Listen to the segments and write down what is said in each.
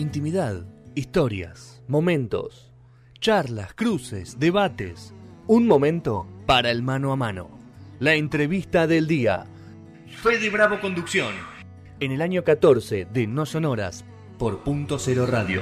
Intimidad, historias, momentos, charlas, cruces, debates. Un momento para el mano a mano. La entrevista del día. Fede Bravo Conducción. En el año 14 de No Sonoras por Punto Cero Radio.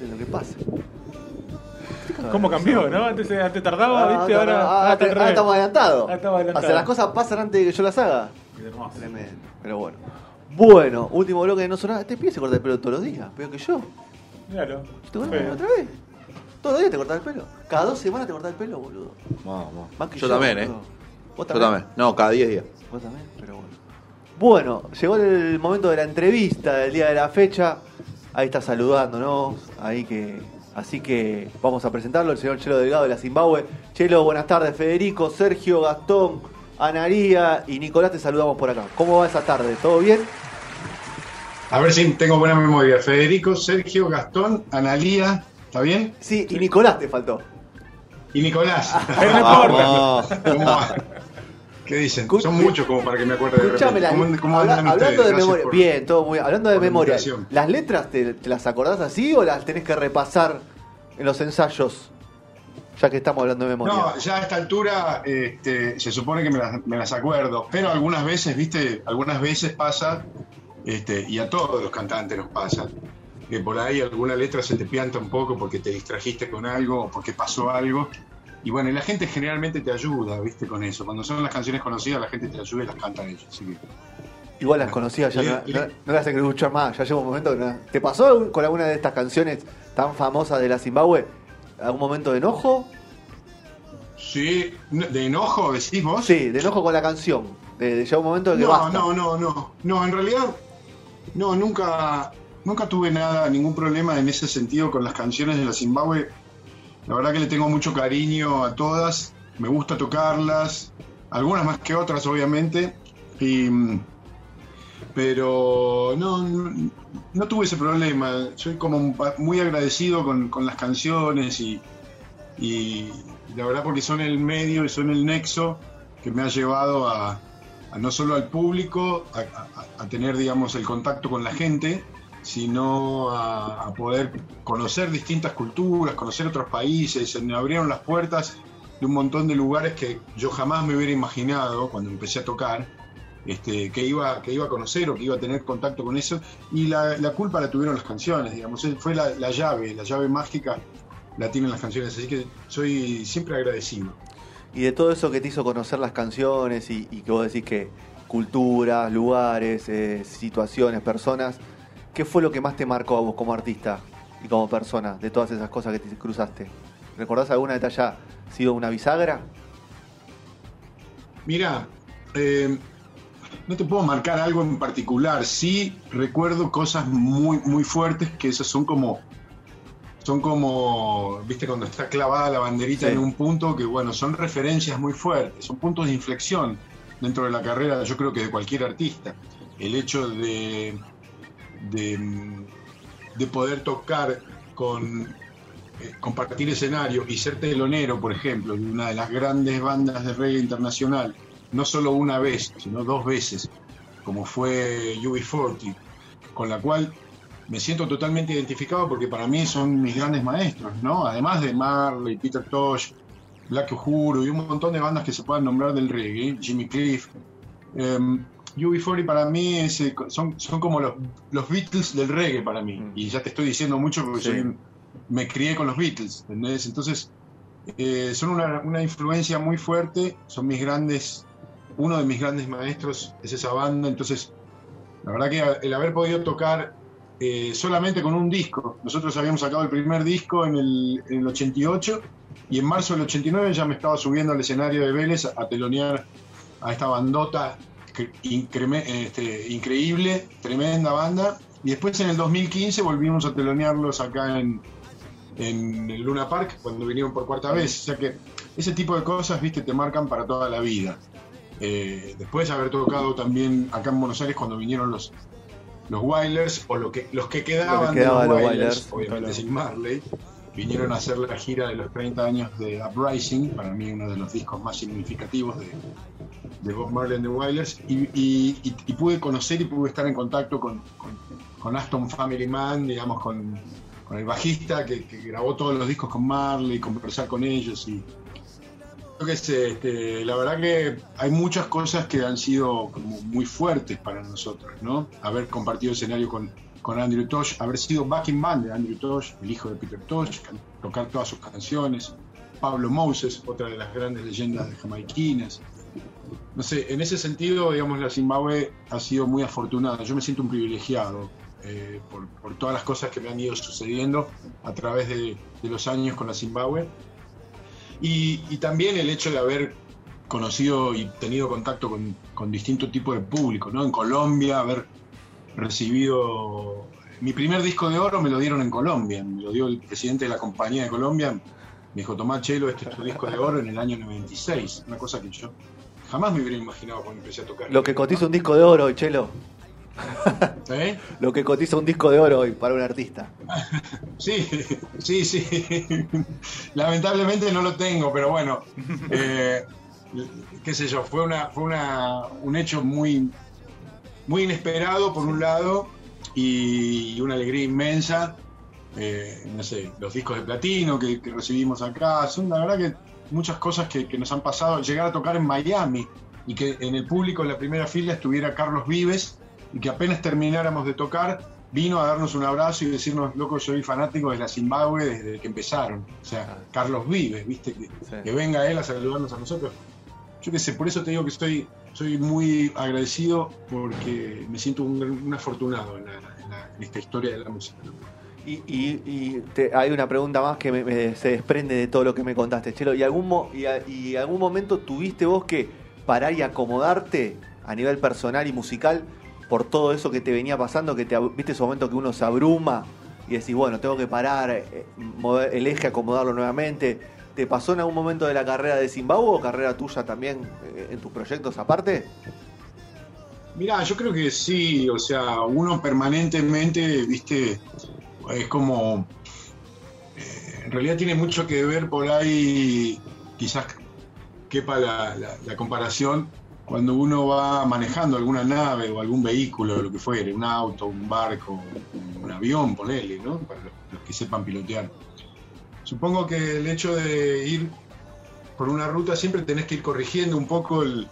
De lo que pasa. ¿Cómo cambió, no? Antes, antes tardaba, Ah, ¿viste? ah, Ahora, ah, ah, estamos adelantados. Ah, estamos adelantados. O sea, las cosas pasan antes de que yo las haga. Hermoso. Tremendo. Pero bueno. Bueno, último bloque de no sonar. Este pibe se corta el pelo todos los días, peor que yo. Míralo. ¿Te otra vez? ¿Todos los días te cortas el pelo? ¿Cada dos semanas te cortas el pelo, boludo? Vamos. Más que Yo también, boludo. ¿eh? ¿Vos Yo también. No, cada 10 días. Vos también, pero bueno. Bueno, llegó el momento de la entrevista del día de la fecha. Ahí está saludándonos. Ahí que. Así que vamos a presentarlo, el señor Chelo Delgado de la Zimbabue. Chelo, buenas tardes. Federico, Sergio, Gastón, Anaría y Nicolás te saludamos por acá. ¿Cómo va esa tarde? ¿Todo bien? A ver si tengo buena memoria. Federico, Sergio, Gastón, Analía, ¿está bien? Sí, y Nicolás te faltó. Y Nicolás. Pero no importa. ¿Qué dicen? Son muchos como para que me acuerde de Escuchame, repente. la- ¿Cómo, cómo habla- hablando ustedes? de Gracias memoria, por- bien, todo muy Hablando de la memoria. ¿las letras te, te las acordás así o las tenés que repasar en los ensayos? Ya que estamos hablando de memoria. No, ya a esta altura este, se supone que me las, me las acuerdo, pero algunas veces, viste, algunas veces pasa, este, y a todos los cantantes nos pasa, que por ahí alguna letra se te pianta un poco porque te distrajiste con algo o porque pasó algo. Y bueno, y la gente generalmente te ayuda, viste, con eso. Cuando son las canciones conocidas, la gente te ayuda y las cantan ellos. Así que, Igual las conocías, ya no, no- no las hay que escuchar más. Ya llega un momento que no- ¿Te pasó con alguna de estas canciones tan famosas de la Zimbabue? ¿Algún momento de enojo? sí, de enojo, decís vos. Sí, de enojo con la canción. De, de llega un momento que No, basta. no, no, no. No, en realidad, no, nunca, nunca tuve nada, ningún problema en ese sentido con las canciones de la Zimbabue. La verdad que le tengo mucho cariño a todas. Me gusta tocarlas. Algunas más que otras, obviamente. Y, pero no, no, tuve ese problema. Soy como muy agradecido con, con las canciones y, y la verdad porque son el medio y son el nexo que me ha llevado a, no solo al público, a- a tener, digamos, el contacto con la gente, sino a, poder conocer distintas culturas, conocer otros países. Se me abrieron las puertas de un montón de lugares que yo jamás me hubiera imaginado cuando empecé a tocar, este, que, iba, que iba a conocer o que iba a tener contacto con eso. Y la, la culpa la tuvieron las canciones, digamos. Fue la, la llave, la llave mágica la tienen las canciones. Así que soy siempre agradecido. Y de todo eso que te hizo conocer las canciones y, y que vos decís que culturas, lugares, eh, situaciones, personas, ¿qué fue lo que más te marcó a vos como artista y como persona de todas esas cosas que te cruzaste? ¿Recordás alguna te haya sido una bisagra? Mira, eh, no te puedo marcar algo en particular. Sí recuerdo cosas muy, muy fuertes que esas son como, son como, viste, cuando está clavada la banderita Sí. en un punto, que bueno, son referencias muy fuertes, son puntos de inflexión dentro de la carrera, yo creo que de cualquier artista. El hecho de, de, de poder tocar con eh, compartir escenario y ser telonero, por ejemplo, de una de las grandes bandas de reggae internacional, no solo una vez, sino dos veces, como fue UB40, con la cual me siento totalmente identificado porque para mí son mis grandes maestros, ¿no? Además de Marley, Peter Tosh, Black Uhuru y un montón de bandas que se puedan nombrar del reggae, Jimmy Cliff. Um, UB40 para mí es, eh, son, son como los, los Beatles del reggae para mí. Mm. Y ya te estoy diciendo mucho porque Sí. soy un- me crié con los Beatles, ¿entendés? Entonces, eh, son una, una influencia muy fuerte, son mis grandes, uno de mis grandes maestros es esa banda, entonces, la verdad que el haber podido tocar eh, solamente con un disco, nosotros habíamos sacado el primer disco en el, en el 88 y en marzo del 89 ya me estaba subiendo al escenario de Vélez a, a telonear a esta bandota que- este, increíble, tremenda banda. Y después en el 2015 volvimos a telonearlos acá en, en el Luna Park cuando vinieron por cuarta vez. O sea que ese tipo de cosas, viste, te marcan para toda la vida. Eh, después de haber tocado también acá en Buenos Aires cuando vinieron los, los Wailers, o lo que, los que quedaban, quedaba de los los Wailers, Wailers, obviamente claro. sin Marley, vinieron a hacer la gira de los 30 años de Uprising, para mí uno de los discos más significativos de, de Bob Marley and the Wailers, y, pude conocer y pude estar en contacto con, con- Aston Family Man, digamos, con, el bajista que, que grabó todos los discos con Marley, conversar con ellos y yo qué sé, este, la verdad que hay muchas cosas que han sido como muy fuertes para nosotros, ¿no? Haber compartido escenario con, con Andrew Tosh, haber sido backing band de Andrew Tosh, el hijo de Peter Tosh, tocar todas sus canciones, Pablo Moses, otra de las grandes leyendas de jamaiquinas. No sé, en ese sentido, digamos, la Zimbabue ha sido muy afortunada. Yo me siento un privilegiado eh, por, por todas las cosas que me han ido sucediendo a través de, de los años con la Zimbabue. Y, y también el hecho de haber conocido y tenido contacto con, con distintos tipos de público, ¿no? En Colombia, haber recibido... Mi primer disco de oro me lo dieron en Colombia, me lo dio el presidente de la compañía de Colombia, me dijo, Tomás Chelo, este es tu disco de oro en el año 96, una cosa que yo jamás me hubiera imaginado cuando empecé a tocar. Lo que cotiza un disco de oro hoy, Chelo. ¿Eh? Lo que cotiza un disco de oro hoy para un artista. Sí, sí, sí. Lamentablemente no lo tengo, pero bueno, eh, qué sé yo, fue una, fue una, un hecho muy, muy inesperado por un lado y una alegría inmensa. Eh, no sé, los discos de platino que, que recibimos acá, son la verdad que muchas cosas que, que nos han pasado. Llegar a tocar en Miami y que en el público en la primera fila estuviera Carlos Vives y que apenas termináramos de tocar, vino a darnos un abrazo y decirnos, loco, soy fanático de la Zimbabue desde que empezaron. O sea, Carlos Vives, ¿viste? Que, Sí. que venga él a saludarnos a nosotros. Yo qué sé, por eso te digo que estoy, soy muy agradecido porque me siento un, un afortunado en, la- en la- en esta historia de la música. Y, y- y te- hay una pregunta más que me- se desprende de todo lo que me contaste, Chelo. ¿Y algún, mo- y, algún momento tuviste vos que parar y acomodarte a nivel personal y musical por todo eso que te venía pasando? Que ¿Viste ese momento que uno se abruma y decís, bueno, tengo que parar, eh, mover el eje, acomodarlo nuevamente? ¿Te pasó en algún momento de la carrera de Zimbabue o carrera tuya también eh, en tus proyectos aparte? Mirá, yo creo que sí, o sea, uno permanentemente, viste, es como, eh, en realidad tiene mucho que ver por ahí, quizás quepa la, la- la comparación, cuando uno va manejando alguna nave o algún vehículo, lo que fuere, un auto, un barco, un avión, ponele, ¿no? Para los, los que sepan pilotear. Supongo que el hecho de ir por una ruta siempre tenés que ir corrigiendo un poco el,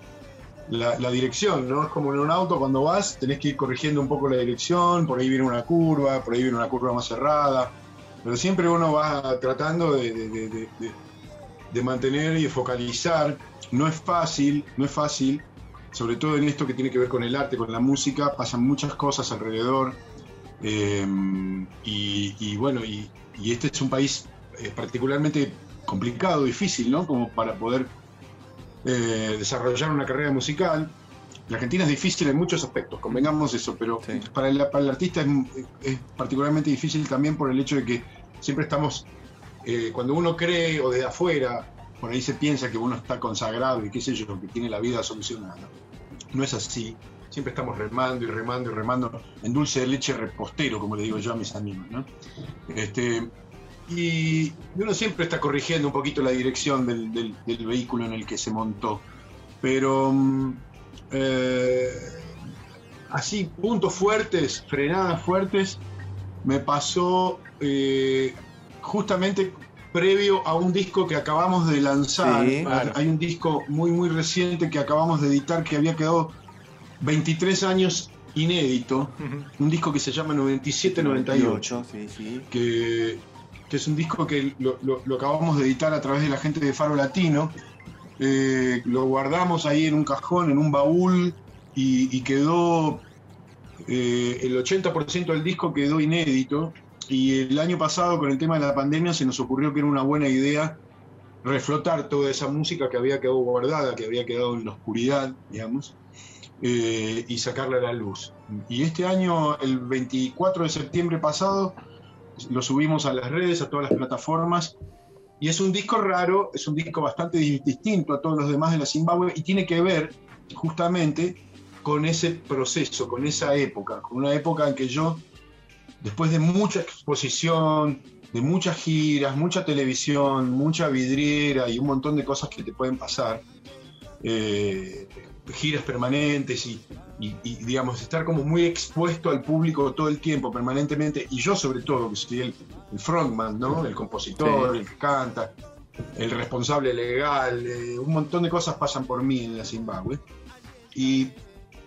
la, dirección, ¿no? Es como en un auto cuando vas, tenés que ir corrigiendo un poco la dirección, por ahí viene una curva, por ahí viene una curva más cerrada, pero siempre uno va tratando de, de- de- mantener y focalizar. No es fácil, no es fácil, sobre todo en esto que tiene que ver con el arte, con la música, pasan muchas cosas alrededor. eh, y, bueno, y este es un país eh, particularmente complicado, difícil, ¿no? Como para poder eh, desarrollar una carrera musical. La Argentina es difícil en muchos aspectos, convengamos eso, pero Sí. para, el, para el artista es, es particularmente difícil también por el hecho de que siempre estamos, eh, cuando uno cree o desde afuera, por ahí se piensa que uno está consagrado y qué sé yo, que tiene la vida solucionada. No es así. Siempre estamos remando y remando y remando en dulce de leche repostero, como le digo yo a mis amigos. ¿no? Este, y uno siempre está corrigiendo un poquito la dirección del, del- del vehículo en el que se montó. Pero mm, eh, así, puntos fuertes, frenadas fuertes, me pasó eh, justamente previo a un disco que acabamos de lanzar. Sí. Hay un disco muy, muy reciente que acabamos de editar que había quedado 23 años inédito. Un disco que se llama 97-98 sí, sí. que, que es un disco que lo, acabamos de editar a través de la gente de Faro Latino. Eh, lo guardamos ahí en un cajón, en un baúl, y, y quedó. eh, el 80% del disco quedó inédito. Y el año pasado, con el tema de la pandemia, se nos ocurrió que era una buena idea reflotar toda esa música que había quedado guardada, que había quedado en la oscuridad, digamos, eh, y sacarla a la luz. Y este año, el 24 de septiembre pasado, lo subimos a las redes, a todas las plataformas. Y es un disco raro, es un disco bastante di- distinto a todos los demás de la Zimbabue y tiene que ver justamente con ese proceso, con esa época, con una época en que yo, después de mucha exposición, de muchas giras, mucha televisión, mucha vidriera y un montón de cosas que te pueden pasar, eh, giras permanentes y, y- y, digamos, estar como muy expuesto al público todo el tiempo, permanentemente, y yo sobre todo, que soy el, el frontman, ¿no? El compositor, Sí. el que canta, el responsable legal, eh, un montón de cosas pasan por mí en la Zimbabue. Y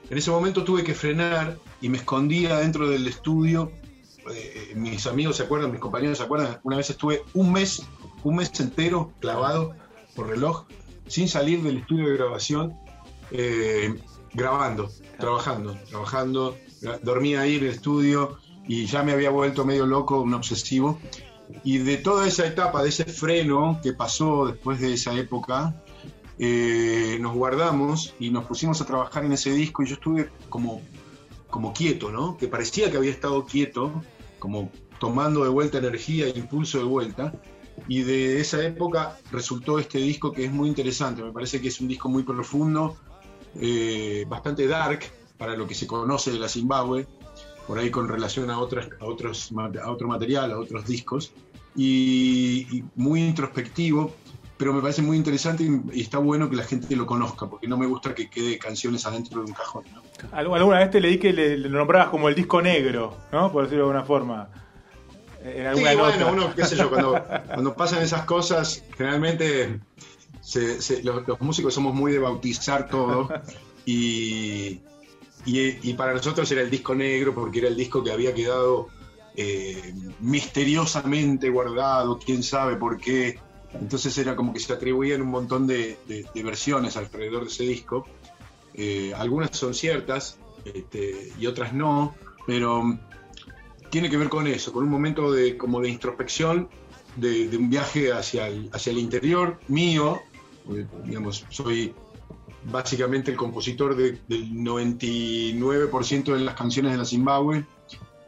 en ese momento tuve que frenar y me escondía dentro del estudio. Eh, mis amigos se acuerdan, mis compañeros se acuerdan, una vez estuve un mes, un mes entero clavado por reloj, sin salir del estudio de grabación, eh, grabando, trabajando, trabajando. Dormía ahí en el estudio y ya me había vuelto medio loco, un obsesivo. Y de toda esa etapa, de ese freno que pasó después de esa época, eh, nos guardamos y nos pusimos a trabajar en ese disco y yo estuve como, como quieto, ¿no? Que parecía que había estado quieto, como tomando de vuelta energía impulso de vuelta. Y de esa época resultó este disco que es muy interesante. Me parece que es un disco muy profundo, eh, bastante dark para lo que se conoce de la Zimbabue, por ahí con relación a, otras, a, otros, a otro material, a otros discos, y, y muy introspectivo, pero me parece muy interesante y, está bueno que la gente lo conozca, porque no me gusta que quede canciones adentro de un cajón. ¿no? Algu- Alguna vez te leí que le, le nombrabas como el disco negro, ¿no? Por decirlo de alguna forma. En Sí, alguna bueno, nota. uno, qué sé yo, cuando, cuando pasan esas cosas, generalmente se- se- los, músicos somos muy de bautizar todo y, y, para nosotros era el disco negro porque era el disco que había quedado eh, misteriosamente guardado, quién sabe por qué. Entonces era como que se atribuían un montón de versiones alrededor de ese disco. Eh, algunas son ciertas este, y otras no, pero tiene que ver con eso, con un momento de, como de introspección, de, de un viaje hacia el, hacia el interior mío. Porque, digamos, soy básicamente el compositor de- del 99% de las canciones de la Zimbabue.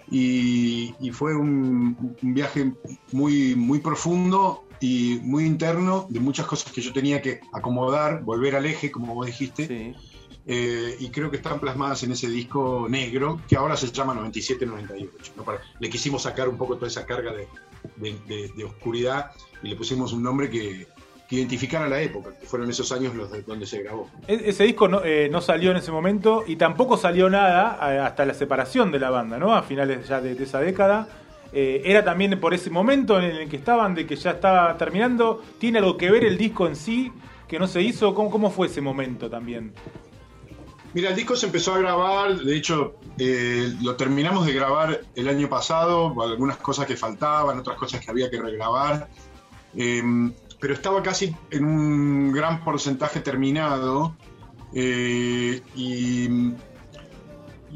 Y, y fue un, un viaje muy, muy profundo y muy interno de muchas cosas que yo tenía que acomodar, volver al eje, como vos dijiste. Sí. Eh, y creo que están plasmadas en ese disco negro que ahora se llama 97-98. ¿no? Le quisimos sacar un poco toda esa carga de, de- de- de oscuridad y le pusimos un nombre que, que identificara la época, que fueron esos años los de- donde se grabó. E- Ese disco no, eh, no salió en ese momento y tampoco salió nada hasta la separación de la banda, ¿no? A finales ya de, de esa década. Eh, era también por ese momento en el que estaban, de que ya estaba terminando. ¿Tiene algo que ver el disco en sí que no se hizo? ¿Cómo, cómo fue ese momento también? Mira, el disco se empezó a grabar, de hecho eh, lo terminamos de grabar el año pasado, algunas cosas que faltaban, otras cosas que había que regrabar, eh, pero estaba casi en un gran porcentaje terminado eh, y,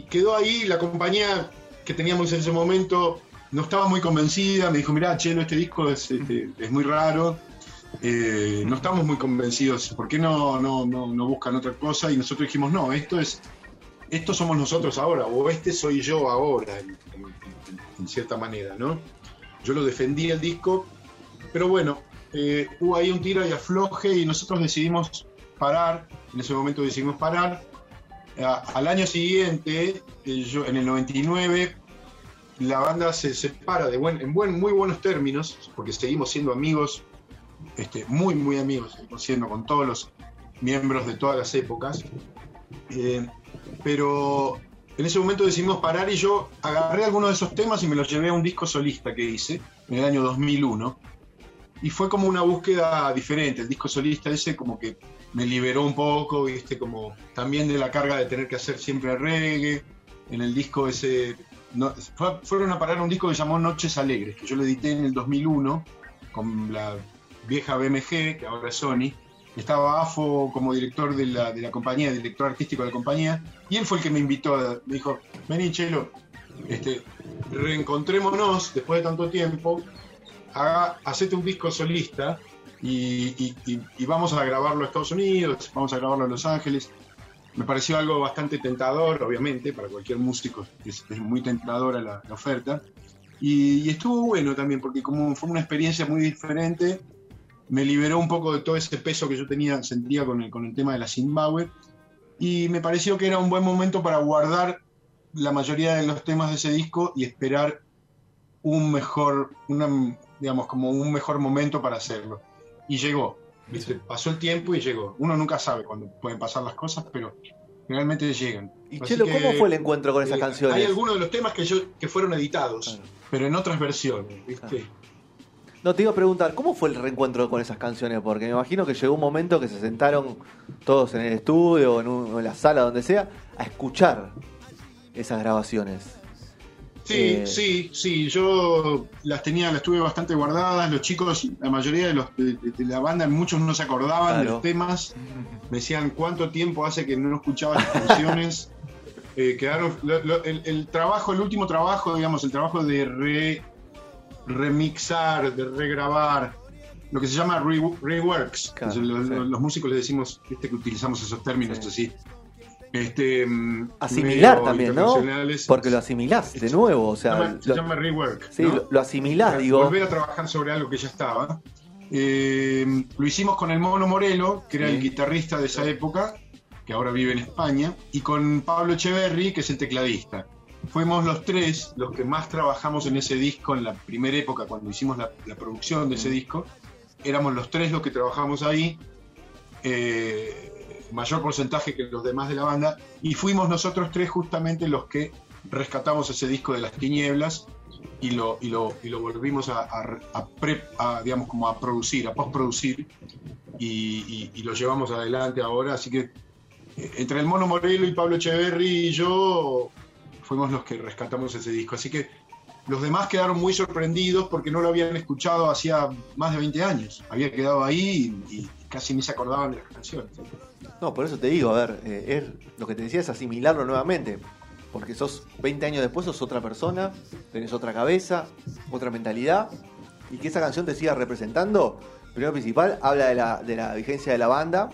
quedó ahí la compañía que teníamos en ese momento no estaba muy convencida, me dijo, mirá, Chelo, este disco es, este, es muy raro, eh, no estamos muy convencidos, ¿por qué no, no, no, no buscan otra cosa? Y nosotros dijimos, no, esto es, esto somos nosotros ahora, o este soy yo ahora, en- en cierta manera, ¿no? Yo lo defendí el disco, pero bueno, eh, hubo ahí un tiro y afloje y nosotros decidimos parar, en ese momento decidimos parar. Al año siguiente, eh, yo, en el 99, la banda se separa de buen, en buen, muy buenos términos, porque seguimos siendo amigos, este, muy, muy amigos, seguimos siendo con todos los miembros de todas las épocas. Eh, pero en ese momento decidimos parar y yo agarré algunos de esos temas y me los llevé a un disco solista que hice en el año 2001. Y fue como una búsqueda diferente. El disco solista ese como que me liberó un poco, viste, como también de la carga de tener que hacer siempre reggae. En el disco ese, fueron a parar un disco que se llamó Noches Alegres, que yo lo edité en el 2001 con la vieja BMG, que ahora es Sony. Estaba AFO como director de la, de la compañía, director artístico de la compañía, y él fue el que me invitó, me dijo, vení Chelo, este, reencontrémonos después de tanto tiempo, haga, hacete un disco solista y, vamos a grabarlo a Estados Unidos, vamos a grabarlo a Los Ángeles. Me pareció algo bastante tentador, obviamente, para cualquier músico es, es muy tentadora la, oferta. Y, estuvo bueno también, porque como fue una experiencia muy diferente, me liberó un poco de todo ese peso que yo tenía, sentía con el, con el tema de la Zimbabue. Y me pareció que era un buen momento para guardar la mayoría de los temas de ese disco y esperar un mejor, digamos, como un mejor momento para hacerlo. Y llegó. ¿viste? Pasó el tiempo y llegó. Uno nunca sabe cuándo pueden pasar las cosas, pero realmente llegan. Y Así Chelo, que, ¿cómo fue el encuentro con esas eh, canciones? Hay algunos de los temas que, yo, que fueron editados, Claro. pero en otras versiones. ¿viste? Claro. No, te iba a preguntar, ¿cómo fue el reencuentro con esas canciones? Porque me imagino que llegó un momento que se sentaron todos en el estudio o en, un- en la sala, donde sea, a escuchar esas grabaciones. Sí, Eh, sí, sí, yo las tenía, las tuve bastante guardadas, los chicos, la mayoría de los de, la banda, muchos no se acordaban de los temas, me decían cuánto tiempo hace que no escuchaba las canciones, Eh, quedaron, lo- lo- el, el trabajo, el último trabajo, digamos, el trabajo de re, remixar, de regrabar, lo que se llama re- reworks, Claro, Entonces, los, sí. los- los músicos le decimos, viste que utilizamos esos términos Sí. así. Este, mm, Asimilar también, ¿no? Porque lo asimilás de nuevo, o Se sea, llama, se lo, llama rework. sí, ¿no? lo, lo asimilás, Para digo. Volver a trabajar sobre algo que ya estaba. Eh, lo hicimos con el Mono Morelo, que era Sí. el guitarrista de esa época, que ahora vive en España, y con Pablo Echeverry, que es el tecladista. Fuimos los tres los que más trabajamos en ese disco en la primera época, cuando hicimos la, la producción de ese disco. Éramos los tres los que trabajamos ahí, eh, mayor porcentaje que los demás de la banda, y fuimos nosotros tres justamente los que rescatamos ese disco de las tinieblas y lo, y lo, y lo volvimos a, a- a pre- a, digamos, como a producir, a postproducir, y, y, lo llevamos adelante ahora. Así que eh, entre el Mono Morelo y Pablo Echeverry y yo fuimos los que rescatamos ese disco. Así que los demás quedaron muy sorprendidos porque no lo habían escuchado hacía más de 20 años. Había quedado ahí y casi ni se acordaban de las canciones. No, por eso te digo, a ver, eh, es, lo que te decía es asimilarlo nuevamente. Porque sos 20 años después, sos otra persona, tenés otra cabeza, otra mentalidad. Y que esa canción te siga representando, primero principal, habla de la, de la vigencia de la banda.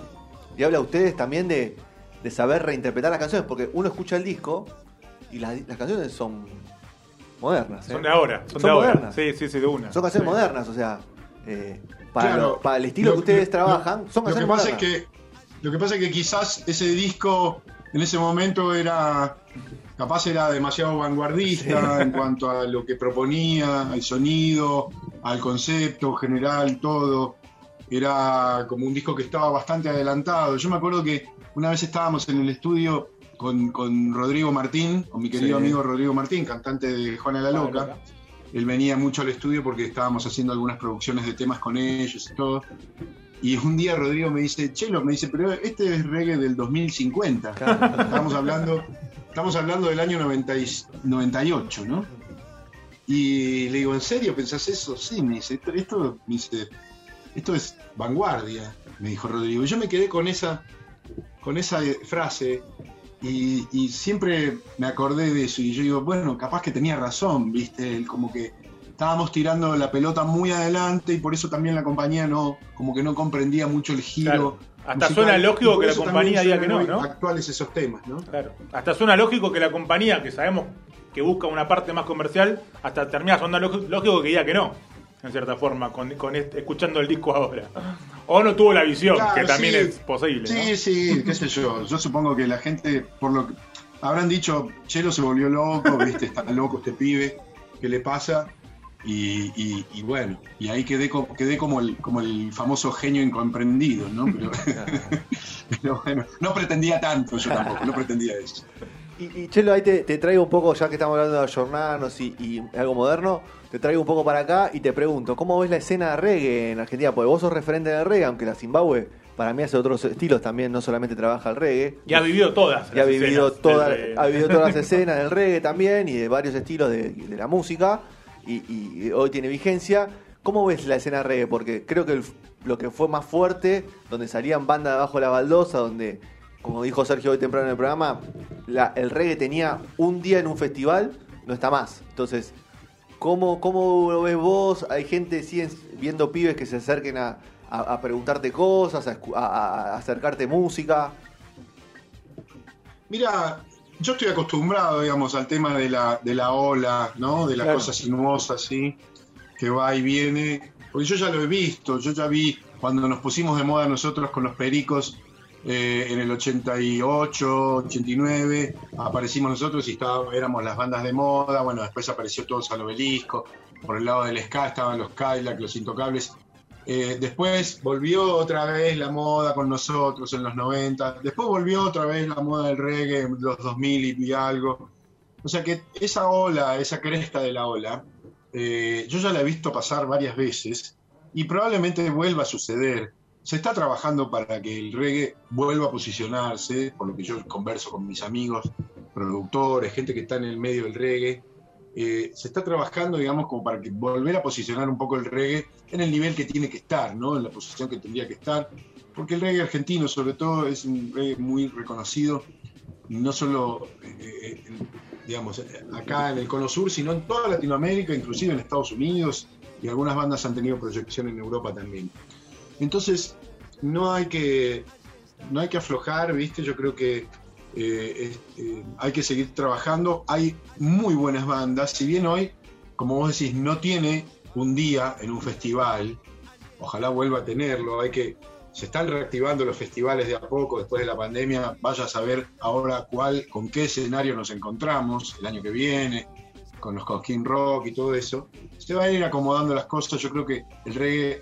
Y habla a ustedes también de, de saber reinterpretar las canciones. Porque uno escucha el disco y las, las canciones son modernas. ¿eh? Son de ahora, son, Son de ahora. modernas. Sí, sí, sí, de una. Son canciones Sí. modernas, o sea, eh, para, Claro. lo- para el estilo Lo- que ustedes lo- trabajan, son Lo que canciones pasa modernas. es que lo que pasa es que quizás ese disco en ese momento era capaz era demasiado vanguardista en cuanto a lo que proponía, al sonido, al concepto general, todo. Era como un disco que estaba bastante adelantado. Yo me acuerdo que una vez estábamos en el estudio con, con Rodrigo Martín, con mi querido Sí. amigo Rodrigo Martín, cantante de Juana la Loca. Él venía mucho al estudio porque estábamos haciendo algunas producciones de temas con ellos y todo. Y un día Rodrigo me dice, Chelo, me dice, pero este es reggae del 2050. Claro. Estamos hablando, estamos hablando del año 90 y- 98, ¿no? Y le digo, ¿en serio pensás eso? Sí, me dice, esto, esto, me dice, esto es vanguardia, me dijo Rodrigo. Y yo me quedé con esa, con esa eh, frase y, y siempre me acordé de eso. Y yo digo, bueno, capaz que tenía razón, ¿viste? Él como que estábamos tirando la pelota muy adelante y por eso también la compañía no, como que no comprendía mucho el giro. Claro. Hasta musical. suena lógico que la compañía diga que no, ¿no? Actuales esos temas, ¿no? Claro. Hasta suena lógico que la compañía, que sabemos que busca una parte más comercial, hasta termina sonando lógico, lógico que diga que no, en cierta forma, con, con este- escuchando el disco ahora. O no tuvo la visión, Claro, que también sí. es posible. Sí, ¿no? sí, qué sé yo. Yo supongo que la gente, por lo que habrán dicho, Chelo se volvió loco, viste, está loco este pibe, ¿qué le pasa? Y, y- y bueno, y ahí quedé, co- quedé como, el, como el famoso genio incomprendido, ¿no? Pero, pero bueno, no pretendía tanto yo tampoco, no pretendía eso. Y, y, Chelo, ahí te, te traigo un poco, ya que estamos hablando de ayornarnos y, y algo moderno, te traigo un poco para acá y te pregunto, ¿cómo ves la escena de reggae en Argentina? Porque vos sos referente del reggae, aunque la Zimbabue para mí hace otros estilos también, no solamente trabaja el reggae. Y ha vivido todas. Y ha vivido, escenas toda, ha vivido todas las escenas del reggae también y de varios estilos de, de la música y, hoy tiene vigencia. ¿Cómo ves la escena reggae? Porque creo que lo que fue más fuerte, donde salían bandas debajo de la baldosa, donde, como dijo Sergio hoy temprano en el programa, el reggae tenía un día en un festival, no está más. Entonces, ¿cómo, cómo lo ves vos? Hay gente, siguen viendo pibes que se acerquen a, preguntarte cosas, a acercarte música. Mira, yo estoy acostumbrado, digamos, al tema de la, de la ola, ¿no? De la Claro. cosa sinuosa, así, que va y viene. Porque yo ya lo he visto, yo ya vi cuando nos pusimos de moda nosotros con los pericos eh, en el 88, 89, aparecimos nosotros y estábamos, éramos las bandas de moda, bueno, después apareció todo el obelisco, por el lado del ska estaban los Cadillac, los Intocables. Eh, después volvió otra vez la moda con nosotros en los 90. Después volvió otra vez la moda del reggae en los 2000 y algo. O sea que esa ola, esa cresta de la ola, eh, yo ya la he visto pasar varias veces y probablemente vuelva a suceder. Se está trabajando para que el reggae vuelva a posicionarse, por lo que yo converso con mis amigos, productores, gente que está en el medio del reggae. Eh, se está trabajando, digamos, como para que volver a posicionar un poco el reggae en el nivel que tiene que estar, ¿no? En la posición que tendría que estar. Porque el reggae argentino, sobre todo, es un reggae muy reconocido, no solo, eh, eh, digamos, acá en el Cono Sur, sino en toda Latinoamérica, inclusive en Estados Unidos, y algunas bandas han tenido proyección en Europa también. Entonces, no hay que, no hay que aflojar, ¿viste? Yo creo que eh, eh, hay que seguir trabajando. Hay muy buenas bandas. Si bien hoy, como vos decís, no tiene un día en un festival, ojalá vuelva a tenerlo. Hay que, se están reactivando los festivales de a poco después de la pandemia. Vaya a saber ahora cuál, con qué escenario nos encontramos el año que viene, con los Cosquín Rock y todo eso. Se van a ir acomodando las cosas. Yo creo que el reggae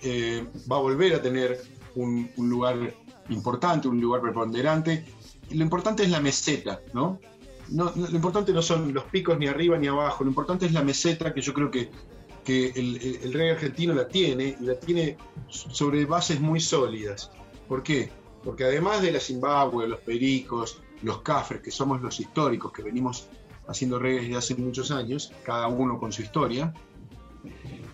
eh, va a volver a tener un, un lugar importante, un lugar preponderante. Lo importante es la meseta, ¿no? Lo importante no son los picos ni arriba ni abajo, lo importante es la meseta que yo creo que, que el, el, reggae argentino la tiene y la tiene sobre bases muy sólidas. ¿Por qué? Porque además de la Zimbabue, los pericos, los cafres, que somos los históricos, que venimos haciendo reggae desde hace muchos años, cada uno con su historia,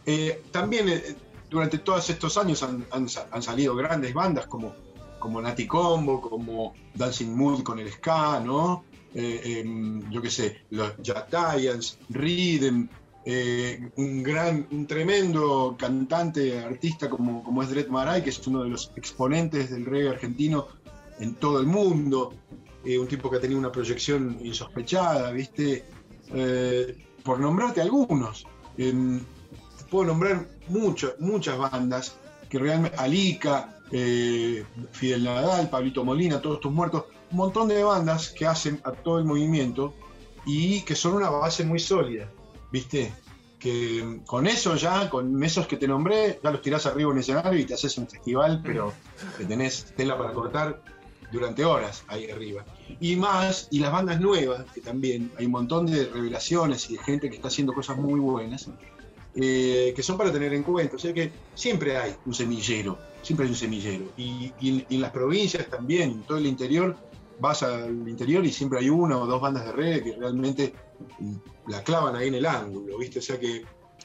eh, también eh, durante todos estos años han, han, salido grandes bandas como, como Nati Combo, como Dancing Mood con el ska, ¿no? Eh, eh, yo qué sé, los Giants, Rhythm, eh, un gran, un tremendo cantante, artista como, como es Dred Maray, que es uno de los exponentes del reggae argentino en todo el mundo, eh, un tipo que ha tenido una proyección insospechada, ¿viste? Por nombrarte algunos. puedo nombrar mucho, muchas bandas que realmente, Alica, eh, Fidel Nadal, Pablito Molina, Todos tus muertos, un montón de bandas que hacen a todo el movimiento y que son una base muy sólida, ¿viste? Que con eso ya, con esos que te nombré, ya los tirás arriba en el escenario y te haces un festival, pero que tenés tela para cortar durante horas ahí arriba. Y más, y las bandas nuevas, que también hay un montón de revelaciones y de gente que está haciendo cosas muy buenas, eh, que son para tener en cuenta. O sea que siempre hay un semillero, siempre hay un semillero. Y, y, y en las provincias también, en todo el interior, vas al interior y siempre hay una o dos bandas de reggae que realmente la clavan ahí en el ángulo, ¿viste? O sea que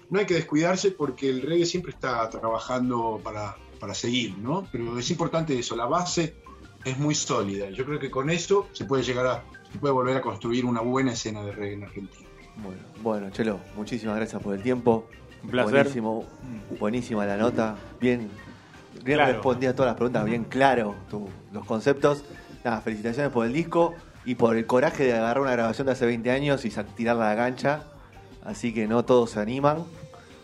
no hay que descuidarse porque el reggae siempre está trabajando para, para seguir, ¿no? Pero es importante eso, la base es muy sólida. Yo creo que con eso se puede llegar a, se puede volver a construir una buena escena de reggae en Argentina. Bueno, bueno, Chelo, muchísimas gracias por el tiempo. Un placer. Buenísimo, buenísima la nota. Bien, bien Claro. respondía a todas las preguntas, bien claro tu- los conceptos. Nada, felicitaciones por el disco y por el coraje de agarrar una grabación de hace 20 años y tirarla a la cancha. Así que no todos se animan.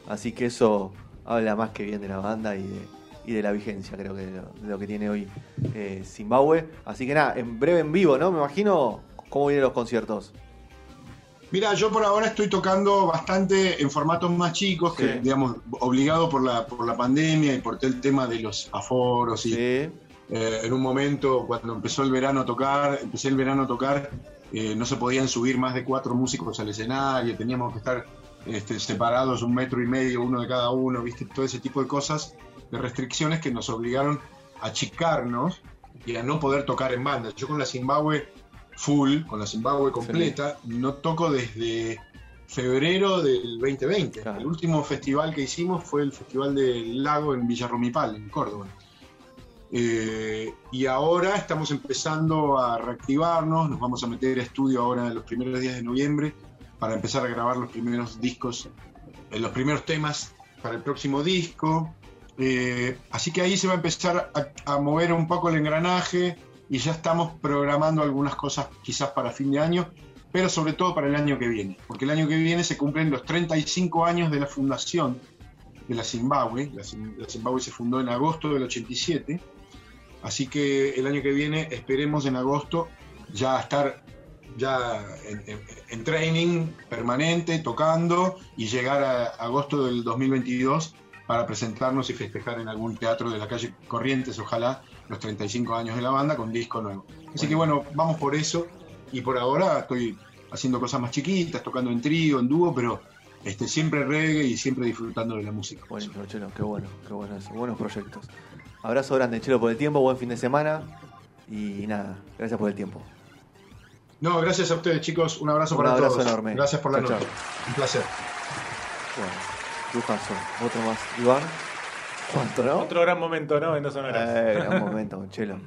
Así que eso habla más que bien de la banda y de, y de la vigencia, creo que de lo, de lo que tiene hoy eh, Zimbabue. Así que nada, en breve en vivo, ¿no? Me imagino cómo vienen los conciertos. Mira, yo por ahora estoy tocando bastante en formatos más chicos, que Sí. digamos, obligado por la, por la pandemia y por el tema de los aforos y Sí. eh, en un momento cuando empezó el verano a tocar, empecé el verano a tocar, eh, no se podían subir más de cuatro músicos al escenario, teníamos que estar este, separados un metro y medio uno de cada uno, viste, todo ese tipo de cosas, de restricciones que nos obligaron a achicarnos y a no poder tocar en banda. Yo con la Zimbabue full, con la Zimbabue completa, no toco desde febrero del 2020. Claro. El último festival que hicimos fue el Festival del Lago en Villa Rumipal, en Córdoba. Eh, y ahora estamos empezando a reactivarnos, nos vamos a meter a estudio ahora en los primeros días de noviembre para empezar a grabar los primeros discos, eh, los primeros temas para el próximo disco. Eh, así que ahí se va a empezar a, a mover un poco el engranaje y ya estamos programando algunas cosas quizás para fin de año, pero sobre todo para el año que viene, porque el año que viene se cumplen los 35 años de la fundación de la Zimbabue. La, Zim- la Zimbabue se fundó en agosto del 87, así que el año que viene esperemos en agosto ya estar ya en- en training permanente, tocando y llegar a agosto del 2022 para presentarnos y festejar en algún teatro de la calle Corrientes, ojalá, los 35 años de la banda con disco nuevo. Así que bueno, vamos por eso y por ahora estoy haciendo cosas más chiquitas, tocando en trío, en dúo, pero este, siempre reggae y siempre disfrutando de la música. Buenísimo, Chelo, qué bueno, qué bueno eso, buenos proyectos. Abrazo grande, Chelo, por el tiempo, buen fin de semana y nada, gracias por el tiempo. No, gracias a ustedes chicos, un abrazo Un para abrazo todos. enorme. Gracias por la Chao, noche. Un placer. Bueno, lujazo, otro más. Iván, ¿cuánto no? Otro gran momento, ¿no? En dos sonoras. Eh, gran momento, Chelo.